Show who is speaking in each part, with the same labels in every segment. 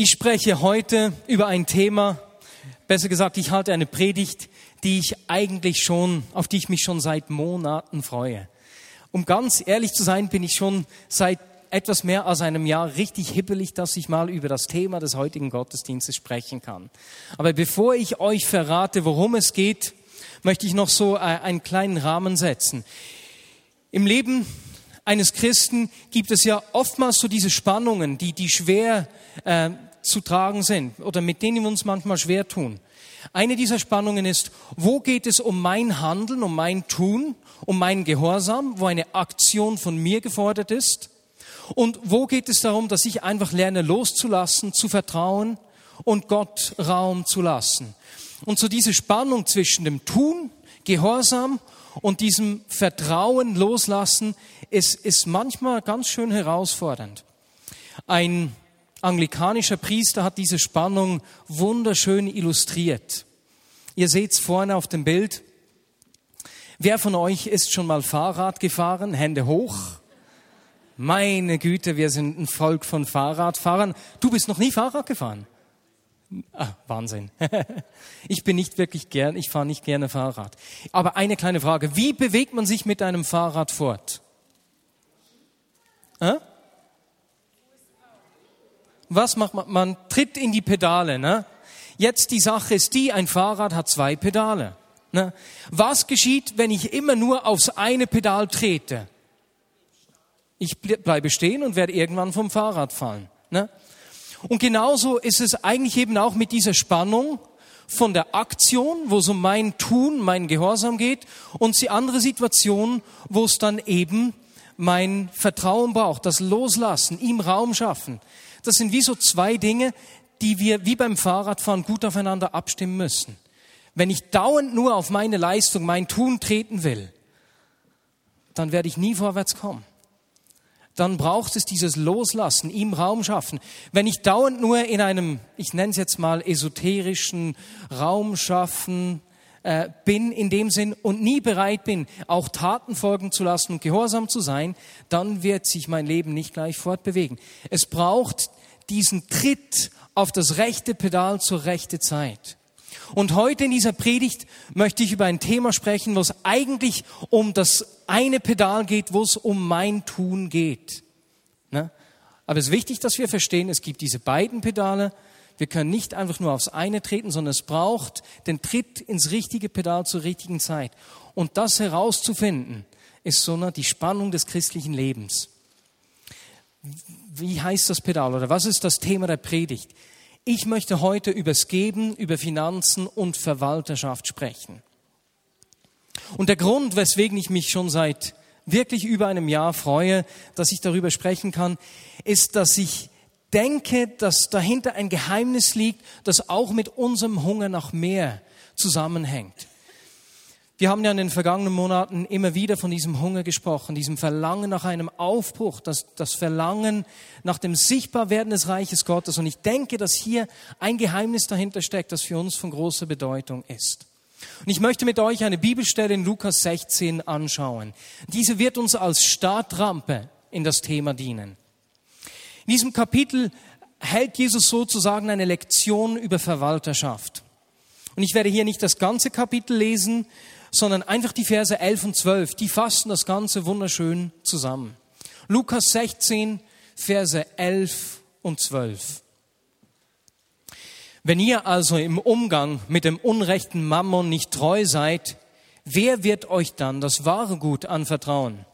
Speaker 1: Ich spreche heute über ein Thema, besser gesagt, ich halte eine Predigt, die ich eigentlich schon, auf die ich mich schon seit Monaten freue. Um ganz ehrlich zu sein, bin ich schon seit etwas mehr als einem Jahr richtig hibbelig, dass ich mal über das Thema des heutigen Gottesdienstes sprechen kann. Aber bevor ich euch verrate, worum es geht, möchte ich noch so äh, einen kleinen Rahmen setzen. Im Leben eines Christen gibt es ja oftmals so diese Spannungen, die, die schwer äh, zu tragen sind oder mit denen wir uns manchmal schwer tun. Eine dieser Spannungen ist, wo geht es um mein Handeln, um mein Tun, um meinen Gehorsam, wo eine Aktion von mir gefordert ist? Und wo geht es darum, dass ich einfach lerne loszulassen, zu vertrauen und Gott Raum zu lassen? Und so diese Spannung zwischen dem Tun, Gehorsam und diesem Vertrauen loslassen ist, ist manchmal ganz schön herausfordernd. Ein anglikanischer Priester hat diese Spannung wunderschön illustriert. Ihr seht es vorne auf dem Bild. Wer von euch ist schon mal Fahrrad gefahren? Hände hoch. Meine Güte, wir sind ein Volk von Fahrradfahrern. Du bist noch nie Fahrrad gefahren? Ah, Wahnsinn. Ich bin nicht wirklich gern, ich fahre nicht gerne Fahrrad. Aber eine kleine Frage. Wie bewegt man sich mit einem Fahrrad fort? Äh? Was macht man? Man tritt in die Pedale. Ne? Jetzt die Sache ist die, ein Fahrrad hat zwei Pedale. Ne? Was geschieht, wenn ich immer nur aufs eine Pedal trete? Ich bleibe stehen und werde irgendwann vom Fahrrad fallen. Ne? Und genauso ist es eigentlich eben auch mit dieser Spannung von der Aktion, wo es um mein Tun, mein Gehorsam geht, und die andere Situation, wo es dann eben mein Vertrauen braucht, das Loslassen, ihm Raum schaffen. Das sind wie so zwei Dinge, die wir wie beim Fahrradfahren gut aufeinander abstimmen müssen. Wenn ich dauernd nur auf meine Leistung, mein Tun treten will, dann werde ich nie vorwärts kommen. Dann braucht es dieses Loslassen, ihm Raum schaffen. Wenn ich dauernd nur in einem, ich nenne es jetzt mal esoterischen Raum schaffen, äh, bin in dem Sinn und nie bereit bin, auch Taten folgen zu lassen und gehorsam zu sein, dann wird sich mein Leben nicht gleich fortbewegen. Es braucht diesen Tritt auf das rechte Pedal zur rechten Zeit. Und heute in dieser Predigt möchte ich über ein Thema sprechen, wo es eigentlich um das eine Pedal geht, wo es um mein Tun geht. Ne? Aber es ist wichtig, dass wir verstehen, es gibt diese beiden Pedale wir können nicht einfach nur aufs eine treten, sondern es braucht den Tritt ins richtige Pedal zur richtigen Zeit. Und das herauszufinden, ist so eine, die Spannung des christlichen Lebens. Wie heißt das Pedal oder was ist das Thema der Predigt? Ich möchte heute übers Geben, über Finanzen und Verwalterschaft sprechen. Und der Grund, weswegen ich mich schon seit wirklich über einem Jahr freue, dass ich darüber sprechen kann, ist, dass ich denke, dass dahinter ein Geheimnis liegt, das auch mit unserem Hunger nach mehr zusammenhängt. Wir haben ja in den vergangenen Monaten immer wieder von diesem Hunger gesprochen, diesem Verlangen nach einem Aufbruch, das, das Verlangen nach dem Sichtbarwerden des Reiches Gottes. Und ich denke, dass hier ein Geheimnis dahinter steckt, das für uns von großer Bedeutung ist. Und ich möchte mit euch eine Bibelstelle in Lukas 16 anschauen. Diese wird uns als Startrampe in das Thema dienen. In diesem Kapitel hält Jesus sozusagen eine Lektion über Verwalterschaft. Und ich werde hier nicht das ganze Kapitel lesen, sondern einfach die Verse 11 und 12. Die fassen das Ganze wunderschön zusammen. Lukas 16, Verse 11 und 12. Wenn ihr also im Umgang mit dem unrechten Mammon nicht treu seid, wer wird euch dann das wahre Gut anvertrauen?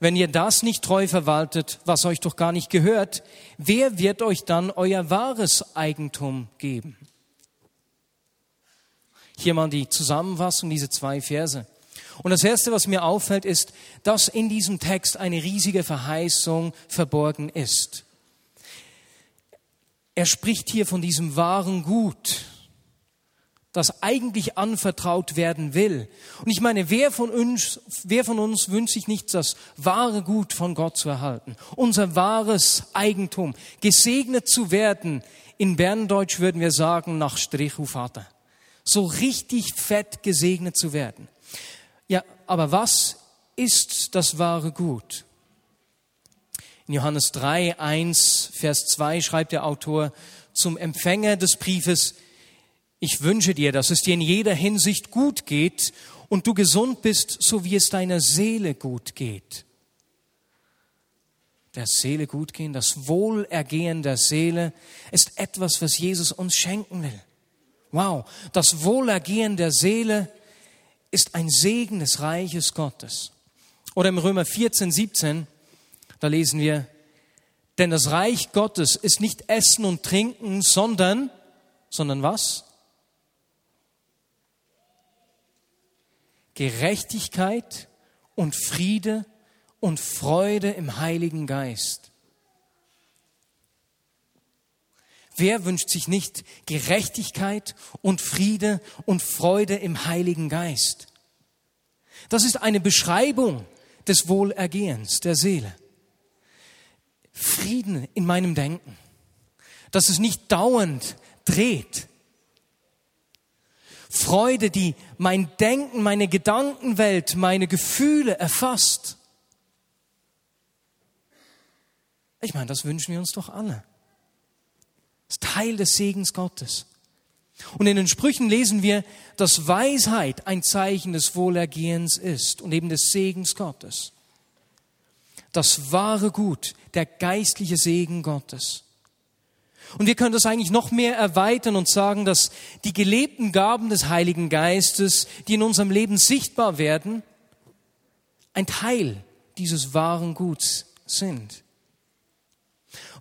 Speaker 1: Wenn ihr das nicht treu verwaltet, was euch doch gar nicht gehört, wer wird euch dann euer wahres Eigentum geben? Hier mal die Zusammenfassung, diese zwei Verse. Und das Erste, was mir auffällt, ist, dass in diesem Text eine riesige Verheißung verborgen ist. Er spricht hier von diesem wahren Gut, das eigentlich anvertraut werden will. Und ich meine, wer von uns, wer von uns wünscht sich nicht das wahre Gut von Gott zu erhalten? Unser wahres Eigentum. Gesegnet zu werden. In Berndeutsch würden wir sagen, nach Strichu Vater. So richtig fett gesegnet zu werden. Ja, aber was ist das wahre Gut? In Johannes 3, 1, Vers 2 schreibt der Autor zum Empfänger des Briefes, ich wünsche dir, dass es dir in jeder Hinsicht gut geht und du gesund bist, so wie es deiner Seele gut geht. Der Seele gut gehen, das Wohlergehen der Seele ist etwas, was Jesus uns schenken will. Wow, das Wohlergehen der Seele ist ein Segen des Reiches Gottes. Oder im Römer 14, 17, da lesen wir, denn das Reich Gottes ist nicht Essen und Trinken, sondern, sondern was? Gerechtigkeit und Friede und Freude im Heiligen Geist. Wer wünscht sich nicht Gerechtigkeit und Friede und Freude im Heiligen Geist? Das ist eine Beschreibung des Wohlergehens der Seele. Frieden in meinem Denken, dass es nicht dauernd dreht. Freude, die mein Denken, meine Gedankenwelt, meine Gefühle erfasst. Ich meine, das wünschen wir uns doch alle. Das ist Teil des Segens Gottes. Und in den Sprüchen lesen wir, dass Weisheit ein Zeichen des Wohlergehens ist und eben des Segens Gottes. Das wahre Gut, der geistliche Segen Gottes. Und wir können das eigentlich noch mehr erweitern und sagen, dass die gelebten Gaben des Heiligen Geistes, die in unserem Leben sichtbar werden, ein Teil dieses wahren Guts sind.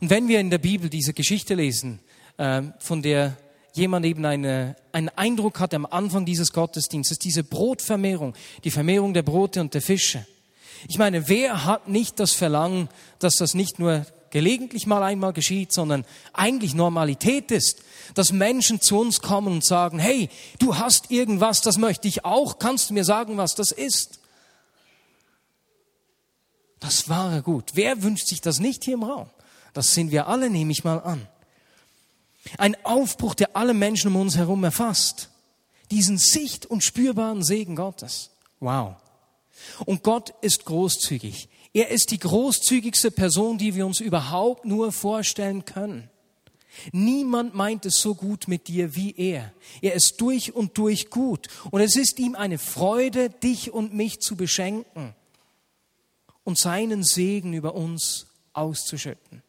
Speaker 1: Und wenn wir in der Bibel diese Geschichte lesen, äh, von der jemand eben eine, einen Eindruck hat am Anfang dieses Gottesdienstes, diese Brotvermehrung, die Vermehrung der Brote und der Fische. Ich meine, wer hat nicht das Verlangen, dass das nicht nur gelegentlich mal einmal geschieht, sondern eigentlich Normalität ist, dass Menschen zu uns kommen und sagen, hey, du hast irgendwas, das möchte ich auch, kannst du mir sagen, was das ist? Das war gut. Wer wünscht sich das nicht hier im Raum? Das sind wir alle, nehme ich mal an. Ein Aufbruch, der alle Menschen um uns herum erfasst. Diesen sicht- und spürbaren Segen Gottes. Wow. Und Gott ist großzügig. Er ist die großzügigste Person, die wir uns überhaupt nur vorstellen können. Niemand meint es so gut mit dir wie er. Er ist durch und durch gut. Und es ist ihm eine Freude, dich und mich zu beschenken und seinen Segen über uns auszuschütten.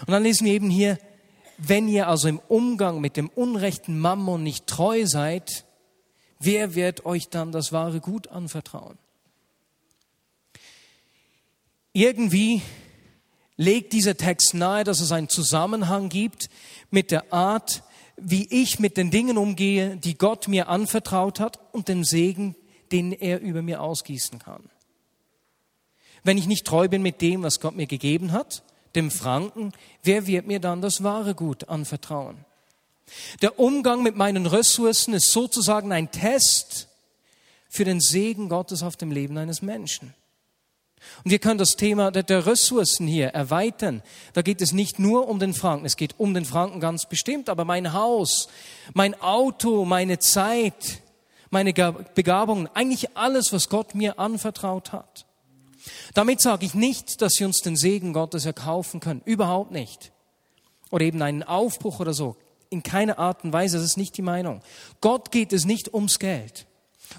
Speaker 1: Und dann lesen wir eben hier, wenn ihr also im Umgang mit dem unrechten Mammon nicht treu seid, wer wird euch dann das wahre Gut anvertrauen? Irgendwie legt dieser Text nahe, dass es einen Zusammenhang gibt mit der Art, wie ich mit den Dingen umgehe, die Gott mir anvertraut hat und dem Segen, den er über mir ausgießen kann. Wenn ich nicht treu bin mit dem, was Gott mir gegeben hat, dem Franken, wer wird mir dann das wahre Gut anvertrauen? Der Umgang mit meinen Ressourcen ist sozusagen ein Test für den Segen Gottes auf dem Leben eines Menschen. Und wir können das Thema der Ressourcen hier erweitern. Da geht es nicht nur um den Franken, es geht um den Franken ganz bestimmt, aber mein Haus, mein Auto, meine Zeit, meine Begabungen, eigentlich alles, was Gott mir anvertraut hat. Damit sage ich nicht, dass Sie uns den Segen Gottes erkaufen können. Überhaupt nicht. Oder eben einen Aufbruch oder so. In keiner Art und Weise. Das ist nicht die Meinung. Gott geht es nicht ums Geld.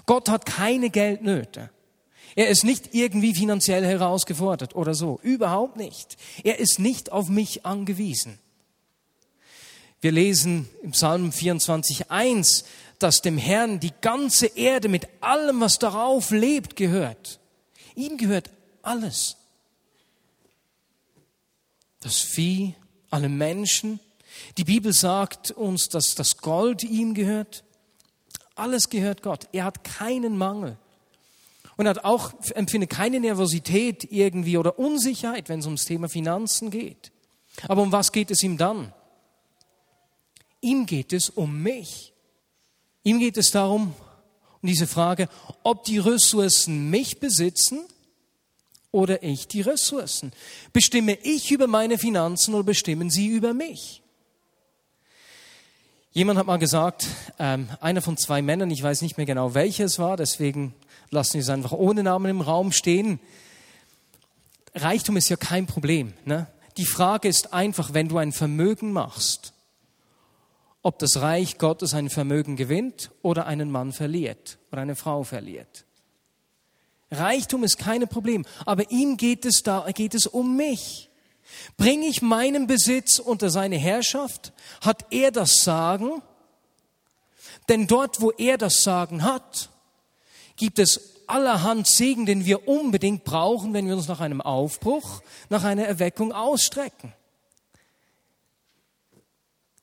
Speaker 1: Gott hat keine Geldnöte. Er ist nicht irgendwie finanziell herausgefordert oder so. Überhaupt nicht. Er ist nicht auf mich angewiesen. Wir lesen im Psalm 24.1, dass dem Herrn die ganze Erde mit allem, was darauf lebt, gehört. Ihm gehört alles. Das Vieh, alle Menschen. Die Bibel sagt uns, dass das Gold ihm gehört. Alles gehört Gott. Er hat keinen Mangel. Und hat auch, empfindet keine Nervosität irgendwie oder Unsicherheit, wenn es ums Thema Finanzen geht. Aber um was geht es ihm dann? Ihm geht es um mich. Ihm geht es darum, um diese Frage, ob die Ressourcen mich besitzen oder ich die Ressourcen? Bestimme ich über meine Finanzen oder bestimmen sie über mich? Jemand hat mal gesagt, ähm, einer von zwei Männern, ich weiß nicht mehr genau welcher es war, deswegen lassen wir es einfach ohne Namen im Raum stehen. Reichtum ist ja kein Problem. Ne? Die Frage ist einfach, wenn du ein Vermögen machst, ob das Reich Gottes ein Vermögen gewinnt oder einen Mann verliert oder eine Frau verliert. Reichtum ist kein Problem, aber ihm geht es da, geht es um mich. Bringe ich meinen Besitz unter seine Herrschaft? Hat er das Sagen? Denn dort, wo er das Sagen hat, gibt es allerhand Segen, den wir unbedingt brauchen, wenn wir uns nach einem Aufbruch, nach einer Erweckung ausstrecken.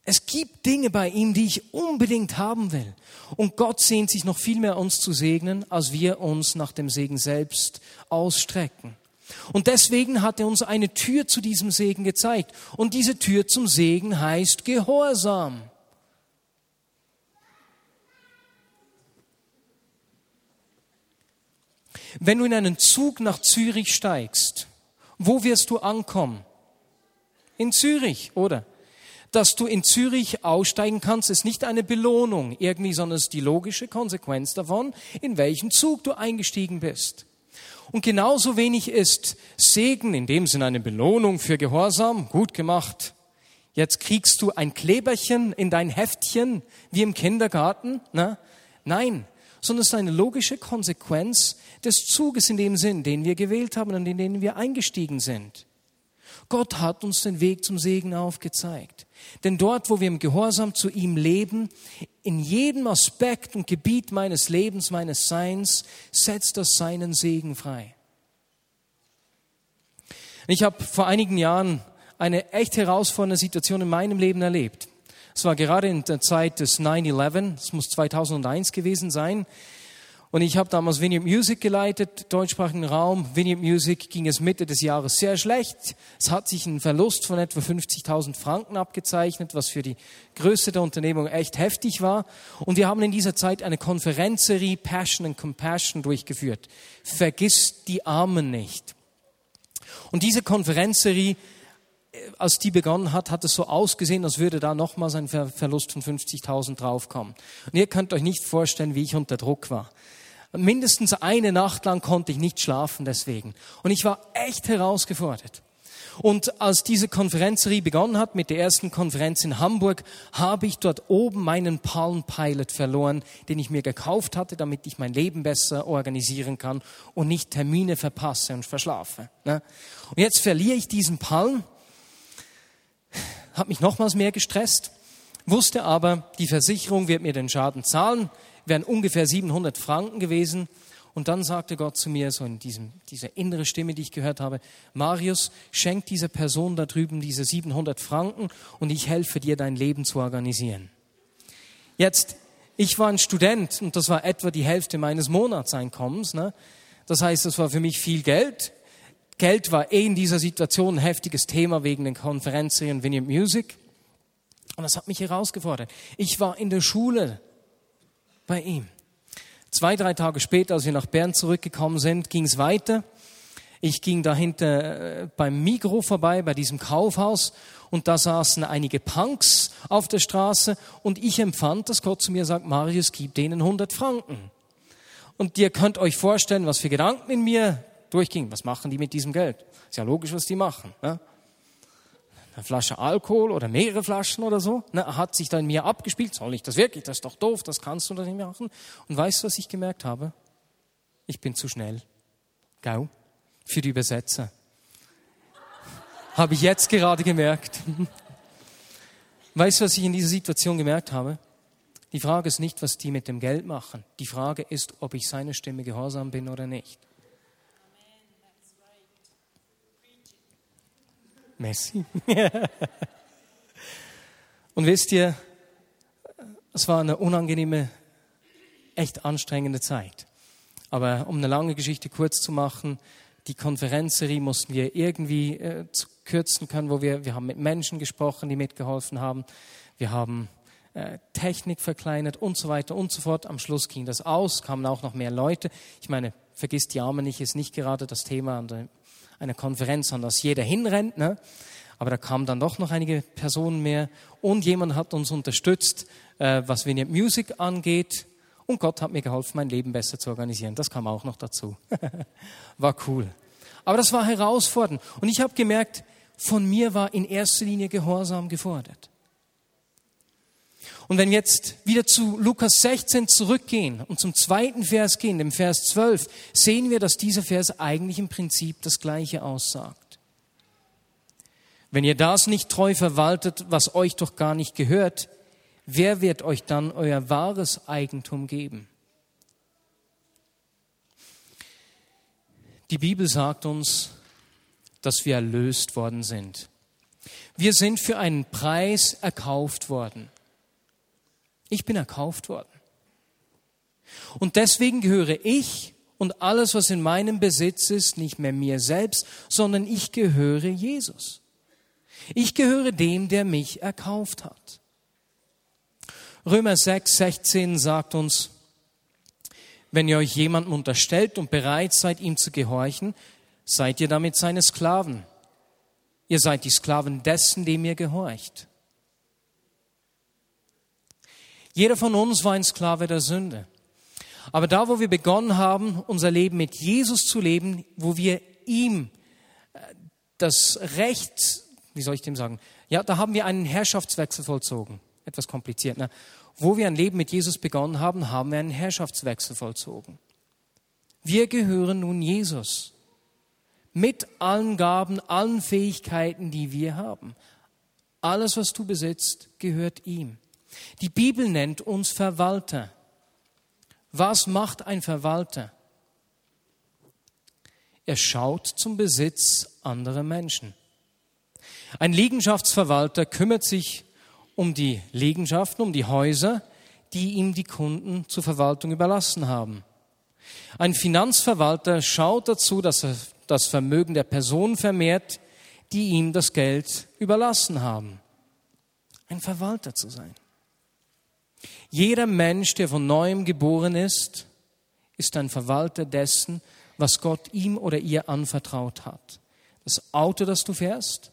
Speaker 1: Es gibt Dinge bei ihm, die ich unbedingt haben will. Und Gott sehnt sich noch viel mehr uns zu segnen, als wir uns nach dem Segen selbst ausstrecken. Und deswegen hat er uns eine Tür zu diesem Segen gezeigt. Und diese Tür zum Segen heißt Gehorsam. Wenn du in einen Zug nach Zürich steigst, wo wirst du ankommen? In Zürich, oder? Dass du in Zürich aussteigen kannst, ist nicht eine Belohnung irgendwie, sondern es ist die logische Konsequenz davon, in welchen Zug du eingestiegen bist. Und genauso wenig ist Segen in dem Sinne eine Belohnung für Gehorsam, gut gemacht. Jetzt kriegst du ein Kleberchen in dein Heftchen, wie im Kindergarten. Na? Nein, sondern es ist eine logische Konsequenz des Zuges in dem Sinn, den wir gewählt haben und in den wir eingestiegen sind. Gott hat uns den Weg zum Segen aufgezeigt. Denn dort, wo wir im Gehorsam zu ihm leben, in jedem Aspekt und Gebiet meines Lebens, meines Seins, setzt das seinen Segen frei. Ich habe vor einigen Jahren eine echt herausfordernde Situation in meinem Leben erlebt. Es war gerade in der Zeit des 9-11, es muss 2001 gewesen sein. Und ich habe damals Vineyard Music geleitet, deutschsprachigen Raum. Vineyard Music ging es Mitte des Jahres sehr schlecht. Es hat sich ein Verlust von etwa 50.000 Franken abgezeichnet, was für die Größe der Unternehmung echt heftig war. Und wir haben in dieser Zeit eine Konferenzserie Passion and Compassion durchgeführt. Vergiss die Armen nicht. Und diese Konferenzserie als die begonnen hat, hat es so ausgesehen, als würde da nochmals ein Verlust von 50.000 draufkommen. Und ihr könnt euch nicht vorstellen, wie ich unter Druck war. Mindestens eine Nacht lang konnte ich nicht schlafen deswegen. Und ich war echt herausgefordert. Und als diese Konferenzserie begonnen hat, mit der ersten Konferenz in Hamburg, habe ich dort oben meinen Palm Pilot verloren, den ich mir gekauft hatte, damit ich mein Leben besser organisieren kann und nicht Termine verpasse und verschlafe. Ne? Und jetzt verliere ich diesen Palm hat mich nochmals mehr gestresst, wusste aber, die Versicherung wird mir den Schaden zahlen, wären ungefähr 700 Franken gewesen. Und dann sagte Gott zu mir, so in diesem, dieser innere Stimme, die ich gehört habe, Marius, schenk dieser Person da drüben diese 700 Franken und ich helfe dir, dein Leben zu organisieren. Jetzt, ich war ein Student und das war etwa die Hälfte meines Monatseinkommens. Ne? Das heißt, das war für mich viel Geld. Geld war eh in dieser Situation ein heftiges Thema wegen den Konferenzen in Vineyard Music. Und das hat mich herausgefordert. Ich war in der Schule bei ihm. Zwei, drei Tage später, als wir nach Bern zurückgekommen sind, ging es weiter. Ich ging dahinter äh, beim Migro vorbei, bei diesem Kaufhaus, und da saßen einige Punks auf der Straße, und ich empfand, dass Gott zu mir sagt, Marius, gib denen 100 Franken. Und ihr könnt euch vorstellen, was für Gedanken in mir durchging. Was machen die mit diesem Geld? Ist ja logisch, was die machen. Ne? Eine Flasche Alkohol oder mehrere Flaschen oder so, ne, hat sich da in mir abgespielt. Soll ich das wirklich? Das ist doch doof, das kannst du doch nicht machen. Und weißt du, was ich gemerkt habe? Ich bin zu schnell. Gau? Für die Übersetzer. habe ich jetzt gerade gemerkt. weißt du, was ich in dieser Situation gemerkt habe? Die Frage ist nicht, was die mit dem Geld machen. Die Frage ist, ob ich seiner Stimme gehorsam bin oder nicht. Messi. Und wisst ihr, es war eine unangenehme, echt anstrengende Zeit. Aber um eine lange Geschichte kurz zu machen, die Konferenzserie mussten wir irgendwie äh, kürzen können, wo wir, wir haben mit Menschen gesprochen, die mitgeholfen haben. Wir haben äh, Technik verkleinert und so weiter und so fort. Am Schluss ging das aus, kamen auch noch mehr Leute. Ich meine, vergisst die Arme nicht, ist nicht gerade das Thema an der eine Konferenz, an das jeder hinrennt. Ne? Aber da kamen dann doch noch einige Personen mehr und jemand hat uns unterstützt, äh, was Vineyard Music angeht. Und Gott hat mir geholfen, mein Leben besser zu organisieren. Das kam auch noch dazu. War cool. Aber das war herausfordernd. Und ich habe gemerkt, von mir war in erster Linie Gehorsam gefordert. Und wenn wir jetzt wieder zu Lukas 16 zurückgehen und zum zweiten Vers gehen, dem Vers 12, sehen wir, dass dieser Vers eigentlich im Prinzip das Gleiche aussagt. Wenn ihr das nicht treu verwaltet, was euch doch gar nicht gehört, wer wird euch dann euer wahres Eigentum geben? Die Bibel sagt uns, dass wir erlöst worden sind. Wir sind für einen Preis erkauft worden. Ich bin erkauft worden. Und deswegen gehöre ich und alles, was in meinem Besitz ist, nicht mehr mir selbst, sondern ich gehöre Jesus. Ich gehöre dem, der mich erkauft hat. Römer 6, 16 sagt uns, wenn ihr euch jemandem unterstellt und bereit seid, ihm zu gehorchen, seid ihr damit seine Sklaven. Ihr seid die Sklaven dessen, dem ihr gehorcht. Jeder von uns war ein Sklave der Sünde. Aber da, wo wir begonnen haben, unser Leben mit Jesus zu leben, wo wir ihm äh, das Recht, wie soll ich dem sagen, ja, da haben wir einen Herrschaftswechsel vollzogen. Etwas kompliziert, ne? Wo wir ein Leben mit Jesus begonnen haben, haben wir einen Herrschaftswechsel vollzogen. Wir gehören nun Jesus. Mit allen Gaben, allen Fähigkeiten, die wir haben. Alles, was du besitzt, gehört ihm. Die Bibel nennt uns Verwalter. Was macht ein Verwalter? Er schaut zum Besitz anderer Menschen. Ein Liegenschaftsverwalter kümmert sich um die Liegenschaften, um die Häuser, die ihm die Kunden zur Verwaltung überlassen haben. Ein Finanzverwalter schaut dazu, dass er das Vermögen der Personen vermehrt, die ihm das Geld überlassen haben. Ein Verwalter zu sein. Jeder Mensch, der von neuem geboren ist, ist ein Verwalter dessen, was Gott ihm oder ihr anvertraut hat. Das Auto, das du fährst,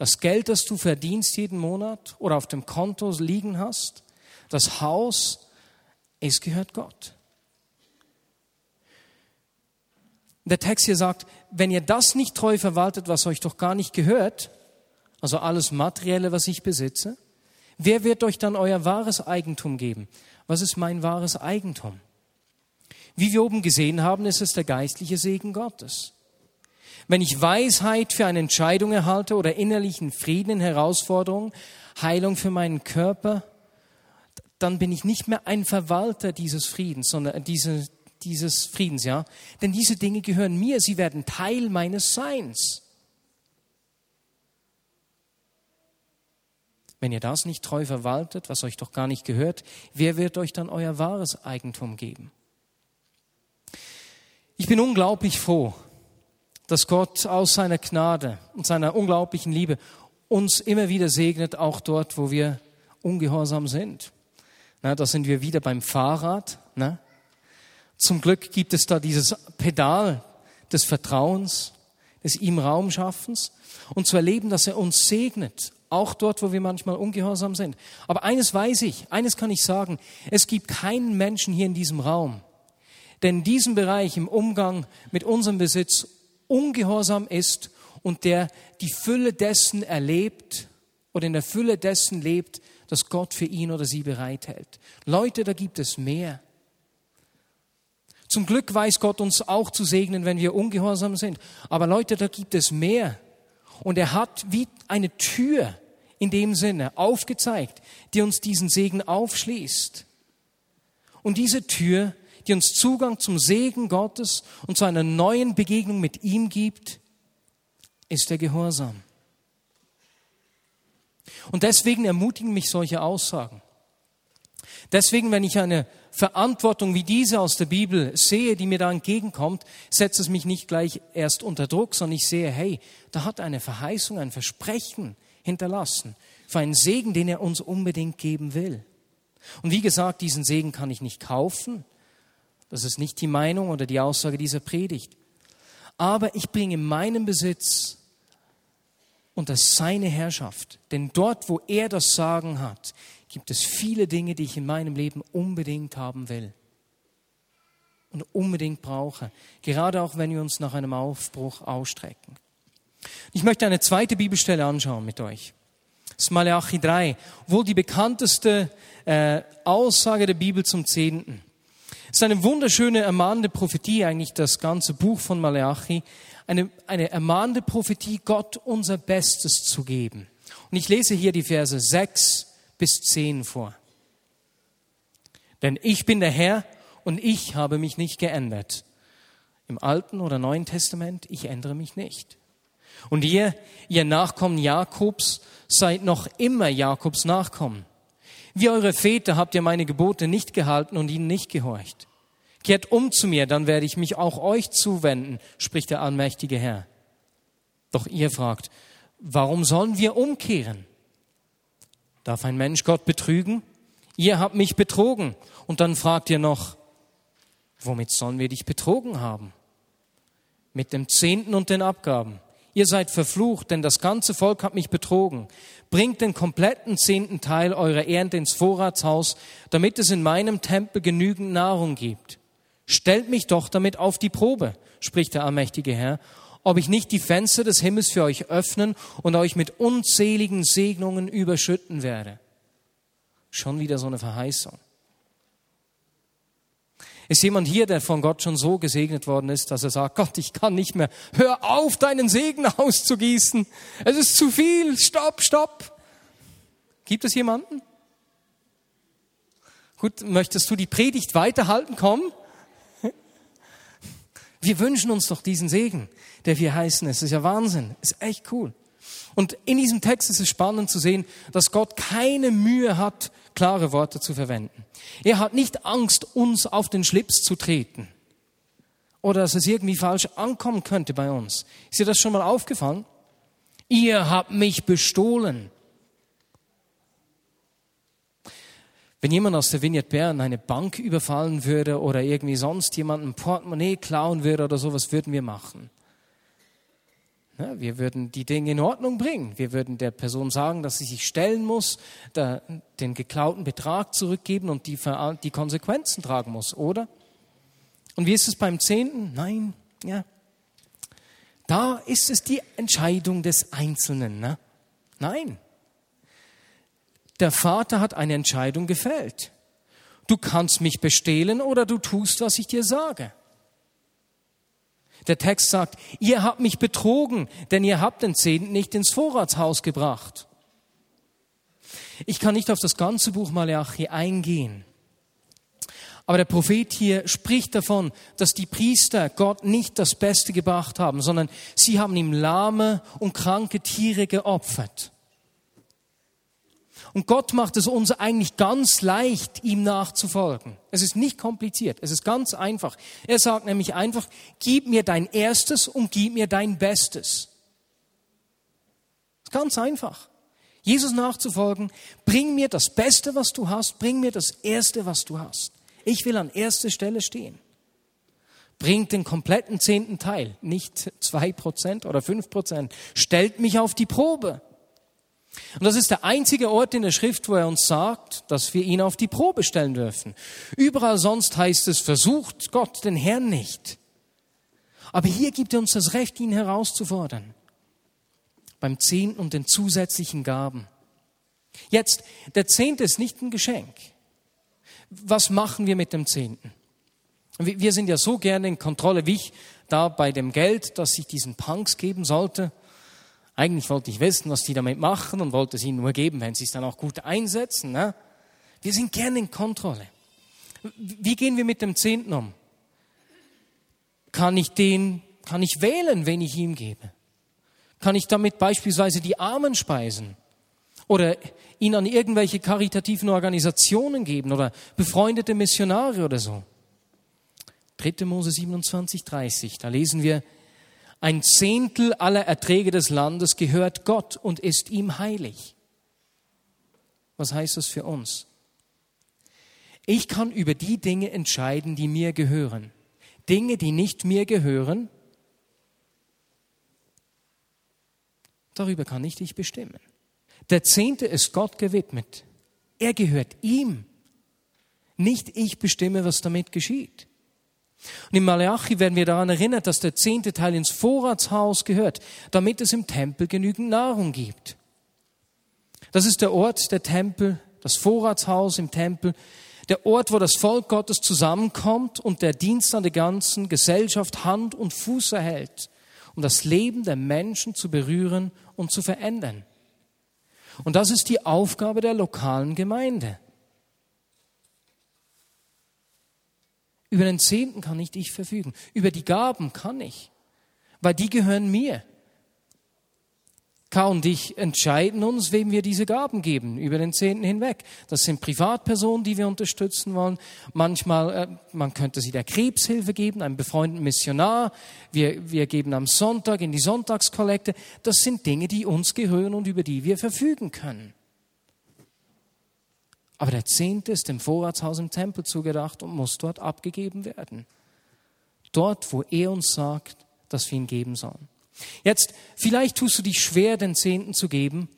Speaker 1: das Geld, das du verdienst jeden Monat oder auf dem Konto liegen hast, das Haus, es gehört Gott. Der Text hier sagt, wenn ihr das nicht treu verwaltet, was euch doch gar nicht gehört, also alles Materielle, was ich besitze, Wer wird euch dann euer wahres Eigentum geben? Was ist mein wahres Eigentum? Wie wir oben gesehen haben, ist es der geistliche Segen Gottes. Wenn ich Weisheit für eine Entscheidung erhalte oder innerlichen Frieden in Herausforderungen, Heilung für meinen Körper, dann bin ich nicht mehr ein Verwalter dieses Friedens, sondern diese, dieses Friedens, ja. Denn diese Dinge gehören mir, sie werden Teil meines Seins. Wenn ihr das nicht treu verwaltet, was euch doch gar nicht gehört, wer wird euch dann euer wahres Eigentum geben? Ich bin unglaublich froh, dass Gott aus seiner Gnade und seiner unglaublichen Liebe uns immer wieder segnet, auch dort, wo wir ungehorsam sind. Na, da sind wir wieder beim Fahrrad. Ne? Zum Glück gibt es da dieses Pedal des Vertrauens, des ihm Raumschaffens und zu erleben, dass er uns segnet auch dort, wo wir manchmal ungehorsam sind. Aber eines weiß ich, eines kann ich sagen, es gibt keinen Menschen hier in diesem Raum, der in diesem Bereich im Umgang mit unserem Besitz ungehorsam ist und der die Fülle dessen erlebt oder in der Fülle dessen lebt, dass Gott für ihn oder sie bereithält. Leute, da gibt es mehr. Zum Glück weiß Gott uns auch zu segnen, wenn wir ungehorsam sind. Aber Leute, da gibt es mehr. Und er hat wie eine Tür in dem Sinne aufgezeigt, die uns diesen Segen aufschließt. Und diese Tür, die uns Zugang zum Segen Gottes und zu einer neuen Begegnung mit ihm gibt, ist der Gehorsam. Und deswegen ermutigen mich solche Aussagen. Deswegen, wenn ich eine Verantwortung wie diese aus der Bibel sehe, die mir da entgegenkommt, setzt es mich nicht gleich erst unter Druck, sondern ich sehe, hey, da hat eine Verheißung, ein Versprechen hinterlassen für einen Segen, den er uns unbedingt geben will. Und wie gesagt, diesen Segen kann ich nicht kaufen. Das ist nicht die Meinung oder die Aussage dieser Predigt. Aber ich bringe meinen Besitz unter seine Herrschaft. Denn dort, wo er das Sagen hat, gibt es viele Dinge, die ich in meinem Leben unbedingt haben will. und unbedingt brauchen, gerade auch wenn wir uns nach einem Aufbruch ausstrecken. Ich möchte eine zweite Bibelstelle anschauen mit euch. Das ist Malachi 3, wohl die bekannteste äh, Aussage der Bibel zum Zehnten. Es ist eine wunderschöne, ermahnende Prophetie, eigentlich das ganze Buch von Malachi. Eine, eine ermahnende Prophetie, Gott unser Bestes zu geben. Und ich lese hier die Verse 6 bis 10 vor. Denn ich bin der Herr und ich habe mich nicht geändert. Im Alten oder Neuen Testament, ich ändere mich nicht. Und ihr, ihr Nachkommen Jakobs, seid noch immer Jakobs Nachkommen. Wie eure Väter habt ihr meine Gebote nicht gehalten und ihnen nicht gehorcht. Kehrt um zu mir, dann werde ich mich auch euch zuwenden, spricht der allmächtige Herr. Doch ihr fragt, warum sollen wir umkehren? Darf ein Mensch Gott betrügen? Ihr habt mich betrogen. Und dann fragt ihr noch, womit sollen wir dich betrogen haben? Mit dem Zehnten und den Abgaben. Ihr seid verflucht, denn das ganze Volk hat mich betrogen. Bringt den kompletten zehnten Teil eurer Ernte ins Vorratshaus, damit es in meinem Tempel genügend Nahrung gibt. Stellt mich doch damit auf die Probe, spricht der allmächtige Herr, ob ich nicht die Fenster des Himmels für euch öffnen und euch mit unzähligen Segnungen überschütten werde. Schon wieder so eine Verheißung. Ist jemand hier, der von Gott schon so gesegnet worden ist, dass er sagt, Gott, ich kann nicht mehr. Hör auf, deinen Segen auszugießen. Es ist zu viel. Stopp, stopp. Gibt es jemanden? Gut, möchtest du die Predigt weiterhalten? Komm. Wir wünschen uns doch diesen Segen, der wir heißen. Es ist ja Wahnsinn. Es ist echt cool. Und in diesem Text ist es spannend zu sehen, dass Gott keine Mühe hat, klare Worte zu verwenden. Er hat nicht Angst, uns auf den Schlips zu treten oder dass es irgendwie falsch ankommen könnte bei uns. Ist dir das schon mal aufgefallen? Ihr habt mich bestohlen. Wenn jemand aus der Vignette Bern eine Bank überfallen würde oder irgendwie sonst jemanden Portemonnaie klauen würde oder so, was würden wir machen? Ja, wir würden die Dinge in Ordnung bringen. Wir würden der Person sagen, dass sie sich stellen muss, den geklauten Betrag zurückgeben und die, die Konsequenzen tragen muss, oder? Und wie ist es beim Zehnten? Nein, ja. Da ist es die Entscheidung des Einzelnen. Ne? Nein. Der Vater hat eine Entscheidung gefällt. Du kannst mich bestehlen oder du tust, was ich dir sage. Der Text sagt, ihr habt mich betrogen, denn ihr habt den Zehnten nicht ins Vorratshaus gebracht. Ich kann nicht auf das ganze Buch Malachi eingehen. Aber der Prophet hier spricht davon, dass die Priester Gott nicht das Beste gebracht haben, sondern sie haben ihm lahme und kranke Tiere geopfert. Und Gott macht es uns eigentlich ganz leicht, ihm nachzufolgen. Es ist nicht kompliziert, es ist ganz einfach. Er sagt nämlich einfach, gib mir dein Erstes und gib mir dein Bestes. Es ist ganz einfach. Jesus nachzufolgen, bring mir das Beste, was du hast, bring mir das Erste, was du hast. Ich will an erster Stelle stehen. Bringt den kompletten zehnten Teil, nicht zwei Prozent oder fünf Prozent. Stellt mich auf die Probe. Und das ist der einzige Ort in der Schrift, wo er uns sagt, dass wir ihn auf die Probe stellen dürfen. Überall sonst heißt es, versucht Gott den Herrn nicht. Aber hier gibt er uns das Recht, ihn herauszufordern. Beim Zehnten und den zusätzlichen Gaben. Jetzt, der Zehnte ist nicht ein Geschenk. Was machen wir mit dem Zehnten? Wir sind ja so gerne in Kontrolle, wie ich da bei dem Geld, das ich diesen Punks geben sollte. Eigentlich wollte ich wissen, was die damit machen und wollte es ihnen nur geben, wenn sie es dann auch gut einsetzen. Ne? Wir sind gerne in Kontrolle. Wie gehen wir mit dem Zehnten um? Kann ich den, kann ich wählen, wen ich ihm gebe? Kann ich damit beispielsweise die Armen speisen? Oder ihn an irgendwelche karitativen Organisationen geben oder befreundete Missionare oder so? 3. Mose 27, 30, da lesen wir, ein Zehntel aller Erträge des Landes gehört Gott und ist ihm heilig. Was heißt das für uns? Ich kann über die Dinge entscheiden, die mir gehören. Dinge, die nicht mir gehören, darüber kann ich dich bestimmen. Der Zehnte ist Gott gewidmet. Er gehört ihm. Nicht ich bestimme, was damit geschieht. Und in Malachi werden wir daran erinnert, dass der zehnte Teil ins Vorratshaus gehört, damit es im Tempel genügend Nahrung gibt. Das ist der Ort, der Tempel, das Vorratshaus im Tempel, der Ort, wo das Volk Gottes zusammenkommt und der Dienst an der ganzen Gesellschaft Hand und Fuß erhält, um das Leben der Menschen zu berühren und zu verändern. Und das ist die Aufgabe der lokalen Gemeinde. Über den Zehnten kann nicht ich verfügen. Über die Gaben kann ich, weil die gehören mir. K und ich entscheiden uns, wem wir diese Gaben geben, über den Zehnten hinweg. Das sind Privatpersonen, die wir unterstützen wollen. Manchmal, äh, man könnte sie der Krebshilfe geben, einem befreundeten Missionar. Wir, wir geben am Sonntag in die Sonntagskollekte. Das sind Dinge, die uns gehören und über die wir verfügen können. Aber der Zehnte ist dem Vorratshaus im Tempel zugedacht und muss dort abgegeben werden. Dort, wo er uns sagt, dass wir ihn geben sollen. Jetzt, vielleicht tust du dich schwer, den Zehnten zu geben,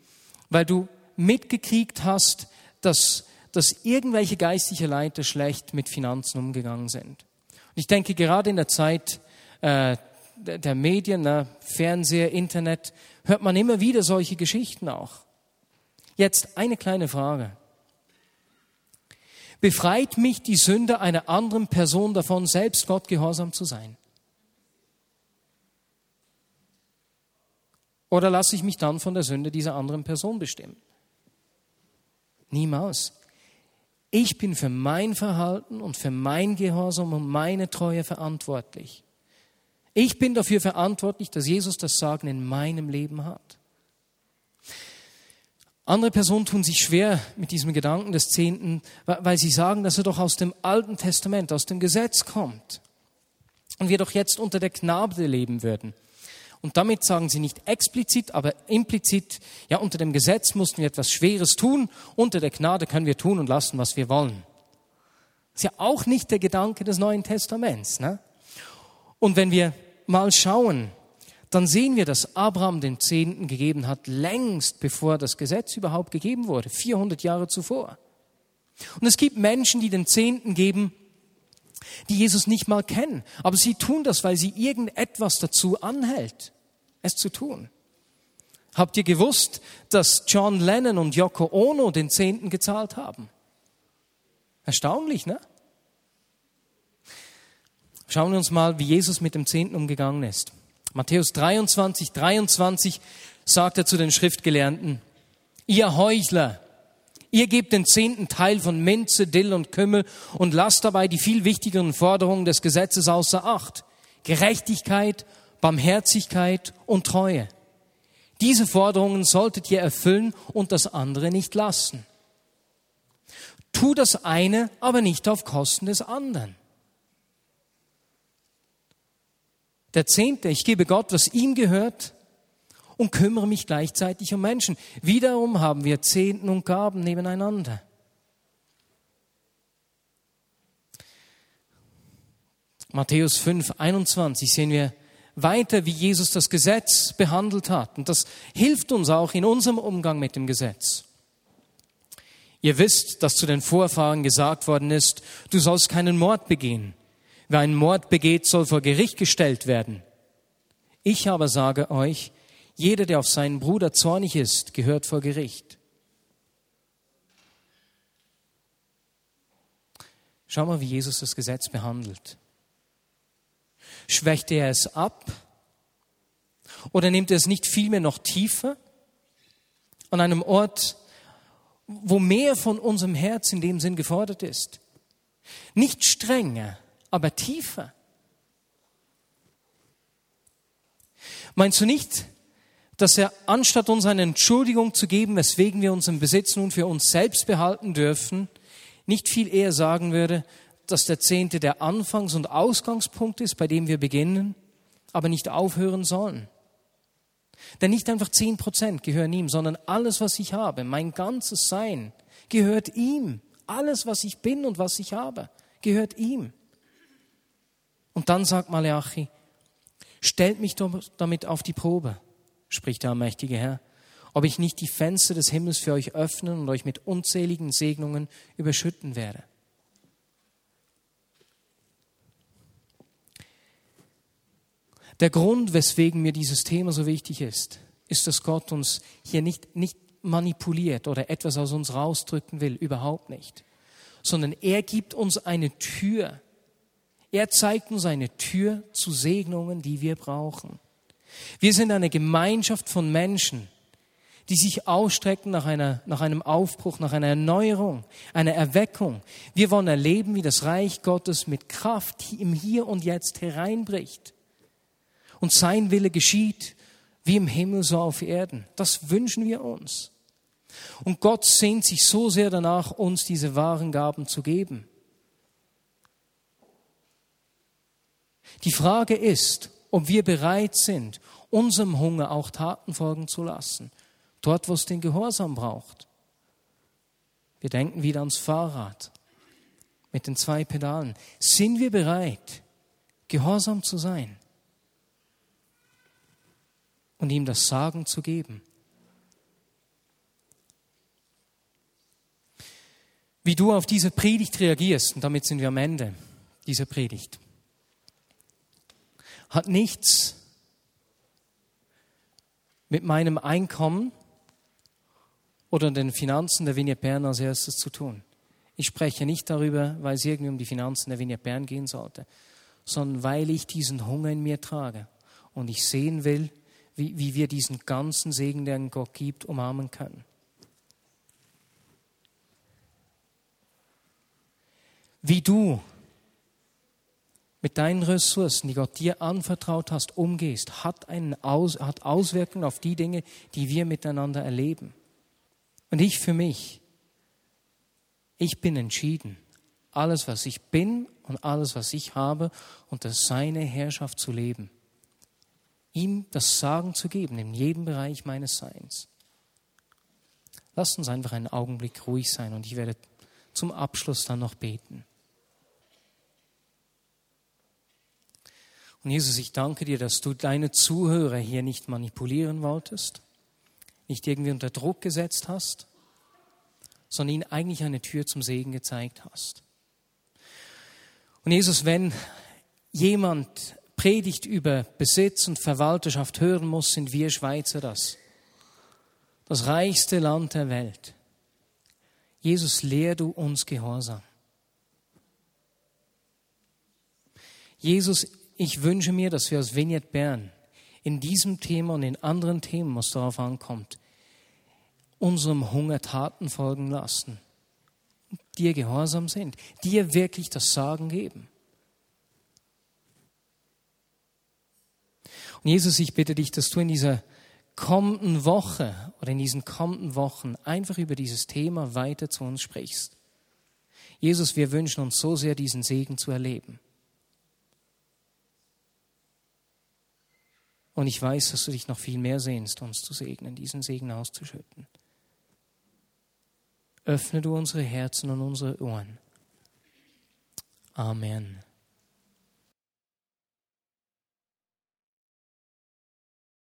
Speaker 1: weil du mitgekriegt hast, dass, dass irgendwelche geistliche Leiter schlecht mit Finanzen umgegangen sind. Und ich denke, gerade in der Zeit äh, der Medien, ne, Fernseher, Internet, hört man immer wieder solche Geschichten auch. Jetzt eine kleine Frage. Befreit mich die Sünde einer anderen Person davon, selbst Gott gehorsam zu sein? Oder lasse ich mich dann von der Sünde dieser anderen Person bestimmen? Niemals. Ich bin für mein Verhalten und für mein Gehorsam und meine Treue verantwortlich. Ich bin dafür verantwortlich, dass Jesus das Sagen in meinem Leben hat. Andere Personen tun sich schwer mit diesem Gedanken des Zehnten, weil sie sagen, dass er doch aus dem Alten Testament, aus dem Gesetz kommt. Und wir doch jetzt unter der Gnade leben würden. Und damit sagen sie nicht explizit, aber implizit, ja, unter dem Gesetz mussten wir etwas Schweres tun, unter der Gnade können wir tun und lassen, was wir wollen. Das ist ja auch nicht der Gedanke des Neuen Testaments. Ne? Und wenn wir mal schauen, dann sehen wir, dass Abraham den Zehnten gegeben hat, längst bevor das Gesetz überhaupt gegeben wurde, 400 Jahre zuvor. Und es gibt Menschen, die den Zehnten geben, die Jesus nicht mal kennen, aber sie tun das, weil sie irgendetwas dazu anhält es zu tun. Habt ihr gewusst, dass John Lennon und Yoko Ono den Zehnten gezahlt haben? Erstaunlich, ne? Schauen wir uns mal, wie Jesus mit dem Zehnten umgegangen ist. Matthäus 23, 23 sagt er zu den Schriftgelehrten, ihr Heuchler, ihr gebt den zehnten Teil von Minze, Dill und Kümmel und lasst dabei die viel wichtigeren Forderungen des Gesetzes außer Acht. Gerechtigkeit, Barmherzigkeit und Treue. Diese Forderungen solltet ihr erfüllen und das andere nicht lassen. Tu das eine, aber nicht auf Kosten des anderen. Der Zehnte, ich gebe Gott, was ihm gehört und kümmere mich gleichzeitig um Menschen. Wiederum haben wir Zehnten und Gaben nebeneinander. Matthäus 5, 21 sehen wir weiter, wie Jesus das Gesetz behandelt hat. Und das hilft uns auch in unserem Umgang mit dem Gesetz. Ihr wisst, dass zu den Vorfahren gesagt worden ist, du sollst keinen Mord begehen. Wer einen Mord begeht, soll vor Gericht gestellt werden. Ich aber sage euch, jeder, der auf seinen Bruder zornig ist, gehört vor Gericht. Schau mal, wie Jesus das Gesetz behandelt. Schwächt er es ab? Oder nimmt er es nicht vielmehr noch tiefer? An einem Ort, wo mehr von unserem Herz in dem Sinn gefordert ist. Nicht strenger, aber tiefer. Meinst du nicht, dass er, anstatt uns eine Entschuldigung zu geben, weswegen wir unseren Besitz nun für uns selbst behalten dürfen, nicht viel eher sagen würde, dass der Zehnte der Anfangs- und Ausgangspunkt ist, bei dem wir beginnen, aber nicht aufhören sollen. Denn nicht einfach zehn Prozent gehören ihm, sondern alles, was ich habe, mein ganzes Sein, gehört ihm. Alles, was ich bin und was ich habe, gehört ihm. Und dann sagt Malachi, stellt mich damit auf die Probe, spricht der allmächtige Herr, ob ich nicht die Fenster des Himmels für euch öffnen und euch mit unzähligen Segnungen überschütten werde. Der Grund, weswegen mir dieses Thema so wichtig ist, ist, dass Gott uns hier nicht, nicht manipuliert oder etwas aus uns rausdrücken will, überhaupt nicht, sondern er gibt uns eine Tür. Er zeigt uns eine Tür zu Segnungen, die wir brauchen. Wir sind eine Gemeinschaft von Menschen, die sich ausstrecken nach, einer, nach einem Aufbruch, nach einer Erneuerung, einer Erweckung. Wir wollen erleben, wie das Reich Gottes mit Kraft im Hier und Jetzt hereinbricht. Und sein Wille geschieht, wie im Himmel so auf Erden. Das wünschen wir uns. Und Gott sehnt sich so sehr danach, uns diese wahren Gaben zu geben. Die Frage ist, ob wir bereit sind, unserem Hunger auch Taten folgen zu lassen, dort wo es den Gehorsam braucht. Wir denken wieder ans Fahrrad mit den zwei Pedalen. Sind wir bereit, gehorsam zu sein und ihm das Sagen zu geben? Wie du auf diese Predigt reagierst, und damit sind wir am Ende dieser Predigt, hat nichts mit meinem Einkommen oder den Finanzen der Vignette Bern als erstes zu tun. Ich spreche nicht darüber, weil es irgendwie um die Finanzen der Vignette Bern gehen sollte, sondern weil ich diesen Hunger in mir trage und ich sehen will, wie, wie wir diesen ganzen Segen, den Gott gibt, umarmen können. Wie du mit deinen Ressourcen, die Gott dir anvertraut hast, umgehst, hat, einen Aus, hat Auswirkungen auf die Dinge, die wir miteinander erleben. Und ich für mich, ich bin entschieden, alles, was ich bin und alles, was ich habe, unter seine Herrschaft zu leben. Ihm das Sagen zu geben in jedem Bereich meines Seins. Lass uns einfach einen Augenblick ruhig sein und ich werde zum Abschluss dann noch beten. Und Jesus, ich danke dir, dass du deine Zuhörer hier nicht manipulieren wolltest, nicht irgendwie unter Druck gesetzt hast, sondern ihnen eigentlich eine Tür zum Segen gezeigt hast. Und Jesus, wenn jemand Predigt über Besitz und Verwalterschaft hören muss, sind wir Schweizer das. Das reichste Land der Welt. Jesus, lehr du uns Gehorsam. Jesus, ich wünsche mir, dass wir als Vignette Bern in diesem Thema und in anderen Themen, was darauf ankommt, unserem Hunger Taten folgen lassen, dir gehorsam sind, dir wirklich das Sagen geben. Und Jesus, ich bitte dich, dass du in dieser kommenden Woche oder in diesen kommenden Wochen einfach über dieses Thema weiter zu uns sprichst. Jesus, wir wünschen uns so sehr, diesen Segen zu erleben. Und ich weiß, dass du dich noch viel mehr sehnst, uns zu segnen, diesen Segen auszuschütten. Öffne du unsere Herzen und unsere Ohren. Amen.